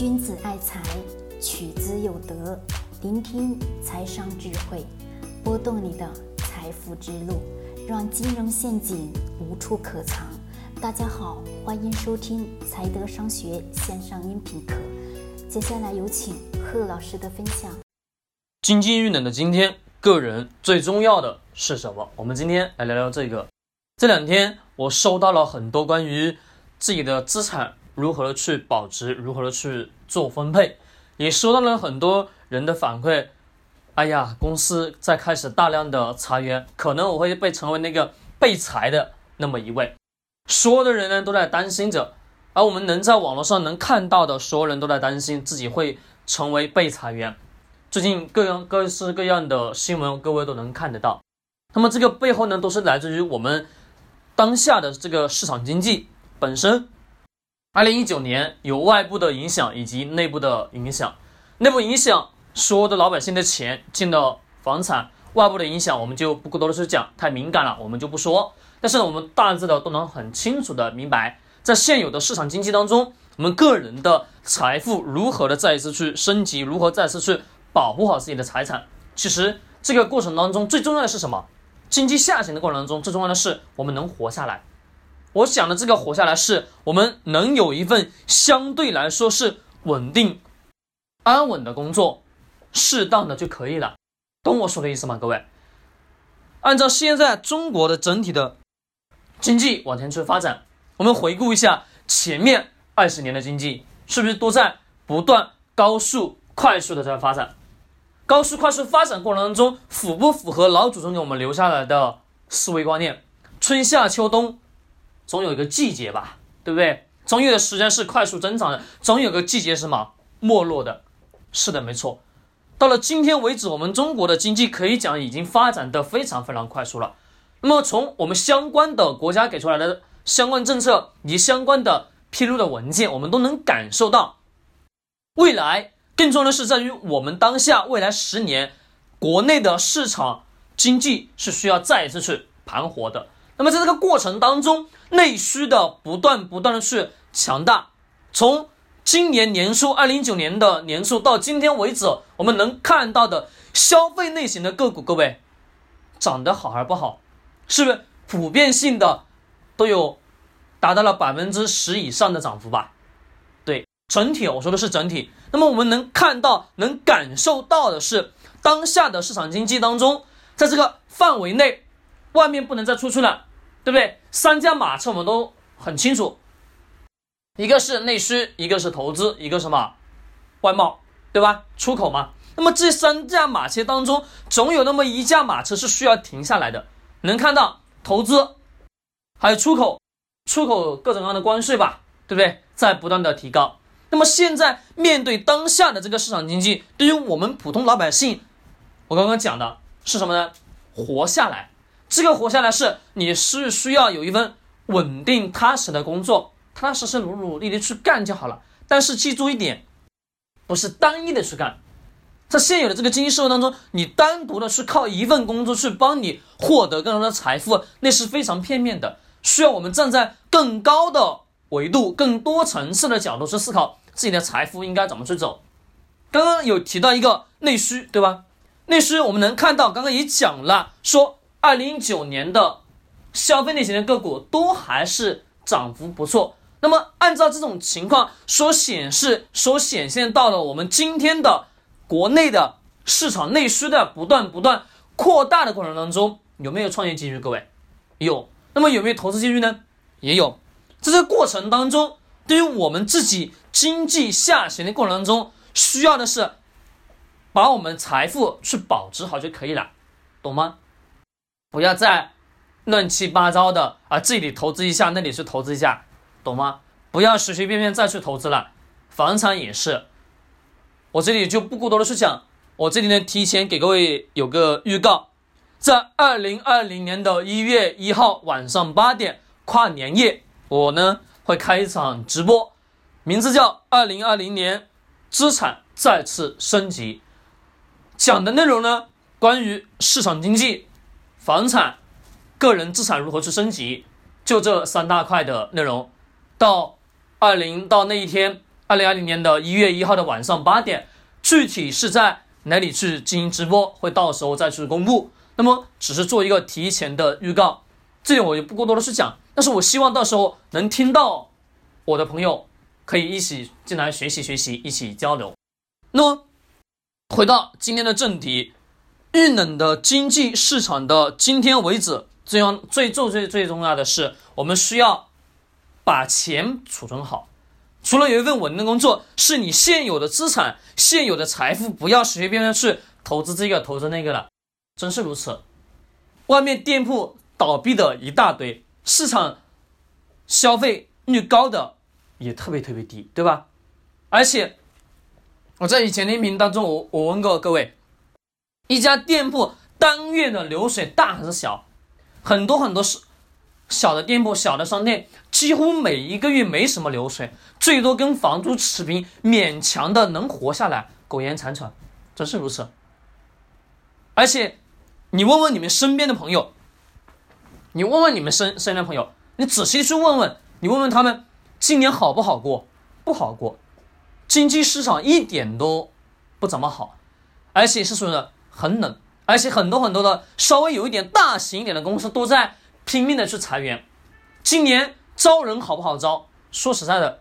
君子爱财，取之有德。聆听财商智慧，拨动你的财富之路，让金融陷阱无处可藏。大家好，欢迎收听财德商学线上音频课。接下来有请贺老师的分享。经济遇冷的今天，个人最重要的是什么？我们今天来聊聊这个。这两天我收到了很多关于自己的资产。如何的去保值，如何的去做分配，也收到了很多人的反馈。哎呀，公司在开始大量的裁员，可能我会被成为那个被裁的那么一位。所有的人呢都在担心着，而我们能在网络上能看到的所有人都在担心自己会成为被裁员。最近各样各式各样的新闻，各位都能看得到。那么这个背后呢，都是来自于我们当下的这个市场经济本身。二零一九年有外部的影响以及内部的影响。内部影响，所有的老百姓的钱进了房产；外部的影响，我们就不过多的去讲，太敏感了，我们就不说。但是呢，我们大致的都能很清楚的明白，在现有的市场经济当中，我们个人的财富如何的再一次去升级，如何再次去保护好自己的财产。其实这个过程当中最重要的是什么？经济下行的过程当中，最重要的是我们能活下来。我想的这个活下来，是我们能有一份相对来说是稳定、安稳的工作，适当的就可以了。懂我说的意思吗？各位，按照现在中国的整体的经济往前去发展，我们回顾一下前面二十年的经济，是不是都在不断高速、快速的在发展？高速、快速发展过程当中，符不符合老祖宗给我们留下来的思维观念？春夏秋冬。总有一个季节吧，对不对？总有的时间是快速增长的，总有个季节是什么没落的？是的，没错。到了今天为止，我们中国的经济可以讲已经发展的非常非常快速了。那么从我们相关的国家给出来的相关政策以及相关的披露的文件，我们都能感受到，未来更重要的是在于我们当下未来十年国内的市场经济是需要再一次去盘活的。那么在这个过程当中，内需的不断不断的去强大，从今年年初二零一九年的年初到今天为止，我们能看到的消费类型的个股，各位涨得好还是不好？是不是普遍性的都有达到了百分之十以上的涨幅吧？对，整体我说的是整体。那么我们能看到、能感受到的是，当下的市场经济当中，在这个范围内，外面不能再出去了。对不对？三驾马车我们都很清楚，一个是内需，一个是投资，一个什么外贸，对吧？出口嘛。那么这三驾马车当中，总有那么一驾马车是需要停下来的。能看到投资，还有出口，出口各种各样的关税吧，对不对？在不断的提高。那么现在面对当下的这个市场经济，对于我们普通老百姓，我刚刚讲的是什么呢？活下来。这个活下来是你是需要有一份稳定踏实的工作，踏踏实实努努力的去干就好了。但是记住一点，不是单一的去干，在现有的这个经济社会当中，你单独的去靠一份工作去帮你获得更多的财富，那是非常片面的。需要我们站在更高的维度、更多层次的角度去思考自己的财富应该怎么去走。刚刚有提到一个内需，对吧？内需我们能看到，刚刚也讲了说。二零一九年的消费类型的个股都还是涨幅不错。那么，按照这种情况所显示、所显现到的，我们今天的国内的市场内需的不断不断扩大的过程当中，有没有创业机遇？各位，有。那么有没有投资机遇呢？也有。在这个过程当中，对于我们自己经济下行的过程当中，需要的是把我们财富去保值好就可以了，懂吗？不要再乱七八糟的啊！这里投资一下，那里去投资一下，懂吗？不要随随便便再去投资了。房产也是，我这里就不过多的去讲。我这里呢，提前给各位有个预告，在二零二零年的一月一号晚上八点跨年夜，我呢会开一场直播，名字叫《二零二零年资产再次升级》，讲的内容呢，关于市场经济。房产、个人资产如何去升级？就这三大块的内容。到二零到那一天，二零二零年的一月一号的晚上八点，具体是在哪里去进行直播，会到时候再去公布。那么只是做一个提前的预告，这里我就不过多的去讲。但是我希望到时候能听到我的朋友可以一起进来学习学习，一起交流。那么回到今天的正题，遇冷的经济市场的今天为止，最重最最最最重要的是，我们需要把钱储存好。除了有一份稳定工作，是你现有的资产、现有的财富，不要随随便便去投资这个投资那个了，真是如此。外面店铺倒闭的一大堆。市场消费率高的也特别特别低，对吧？而且我在以前的音频当中，我我问过各位，一家店铺当月的流水大还是小？很多很多是小的店铺、小的商店，几乎每一个月没什么流水，最多跟房租持平，勉强的能活下来，苟延残喘，真是如此。而且你问问你们身边的朋友。你问问你们身身边朋友，你仔细去问问，你问问他们，今年好不好过？不好过，经济市场一点都不怎么好，而且是说的很冷，而且很多很多的稍微有一点大型一点的公司都在拼命的去裁员。今年招人好不好招？说实在的，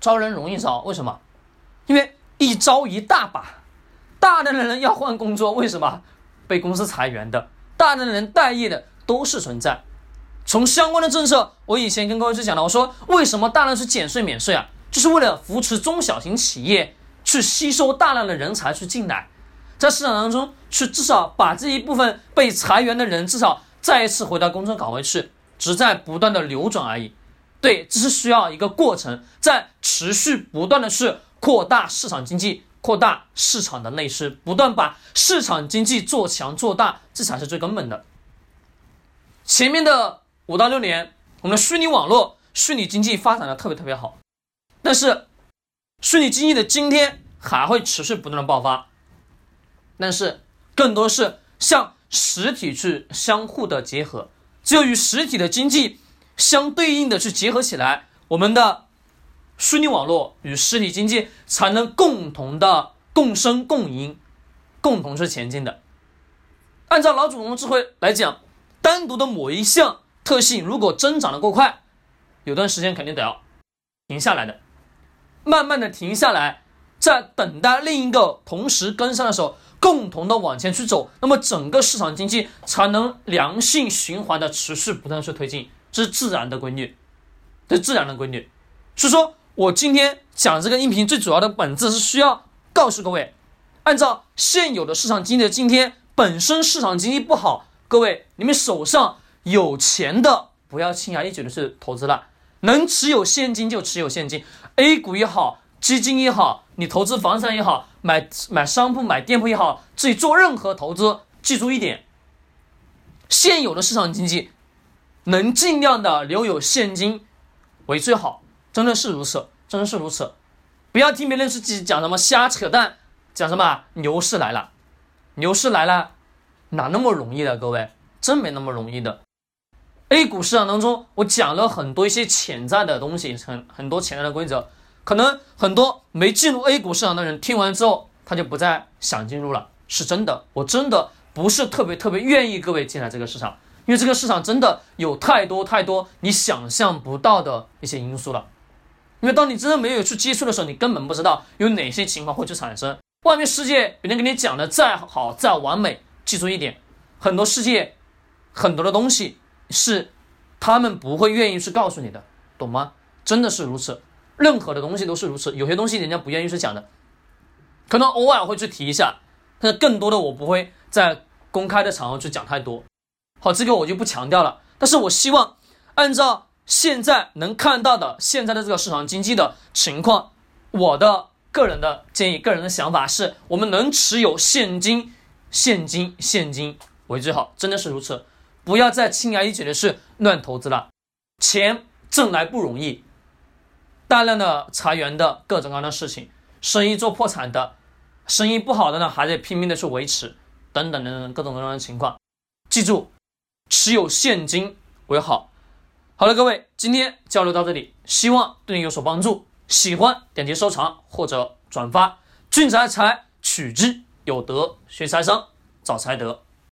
招人容易招，为什么？因为一招一大把，大量的人要换工作，为什么？被公司裁员的，大量的人待业的。都是存在。从相关的政策，我以前跟各位去讲了，我说为什么大量是减税免税啊？就是为了扶持中小型企业，去吸收大量的人才去进来，在市场当中去至少把这一部分被裁员的人至少再一次回到工作岗位去，只在不断的流转而已。对，这是需要一个过程，在持续不断的去扩大市场经济，扩大市场的内需，不断把市场经济做强做大，这才是最根本的。前面的五到六年，我们的虚拟网络、虚拟经济发展的特别特别好，但是虚拟经济的今天还会持续不断的爆发，但是更多是向实体去相互的结合，只有与实体的经济相对应的去结合起来，我们的虚拟网络与实体经济才能共同的共生共赢，共同去前进的。按照老祖宗智慧来讲。单独的某一项特性，如果增长的过快，有段时间肯定得要停下来的，慢慢的停下来，在等待另一个同时跟上的时候，共同的往前去走，那么整个市场经济才能良性循环的持续不断去推进，这是自然的规律，这自然的规律。所以说我今天讲这个音频最主要的本质是需要告诉各位，按照现有的市场经济的今天，本身市场经济不好。各位，你们手上有钱的，不要轻而易举的去投资了。能持有现金就持有现金，A 股也好，基金也好，你投资房产也好，买买商铺、买店铺也好，自己做任何投资，记住一点：现有的市场经济能尽量的留有现金为最好，真的是如此，真的是如此。不要听别人自己讲什么瞎扯淡，讲什么牛市来了，牛市来了。哪那么容易的，各位，真没那么容易的。A 股市场当中，我讲了很多一些潜在的东西，很很多潜在的规则，可能很多没进入 A 股市场的人听完之后，他就不再想进入了。是真的，我真的不是特别特别愿意各位进来这个市场，因为这个市场真的有太多太多你想象不到的一些因素了。因为当你真的没有去接触的时候，你根本不知道有哪些情况会去产生。外面世界别人给你讲的再好再完美。记住一点，很多世界，很多的东西是他们不会愿意去告诉你的，懂吗？真的是如此，任何的东西都是如此。有些东西人家不愿意去讲的，可能偶尔会去提一下，但是更多的我不会在公开的场合去讲太多。好，这个我就不强调了。但是我希望按照现在能看到的现在的这个市场经济的情况，我的个人的建议、个人的想法是，我们能持有现金。现金现金为最好，真的是如此。不要再轻而易举的是乱投资了，钱挣来不容易，大量的裁员的各种各样的事情，生意做破产的，生意不好的呢，还得拼命的去维持，等等等等各种各样的情况。记住，持有现金为好。好了，各位，今天交流到这里，希望对你有所帮助。喜欢点击收藏或者转发。俊才财，取之有德；学财商，找财德。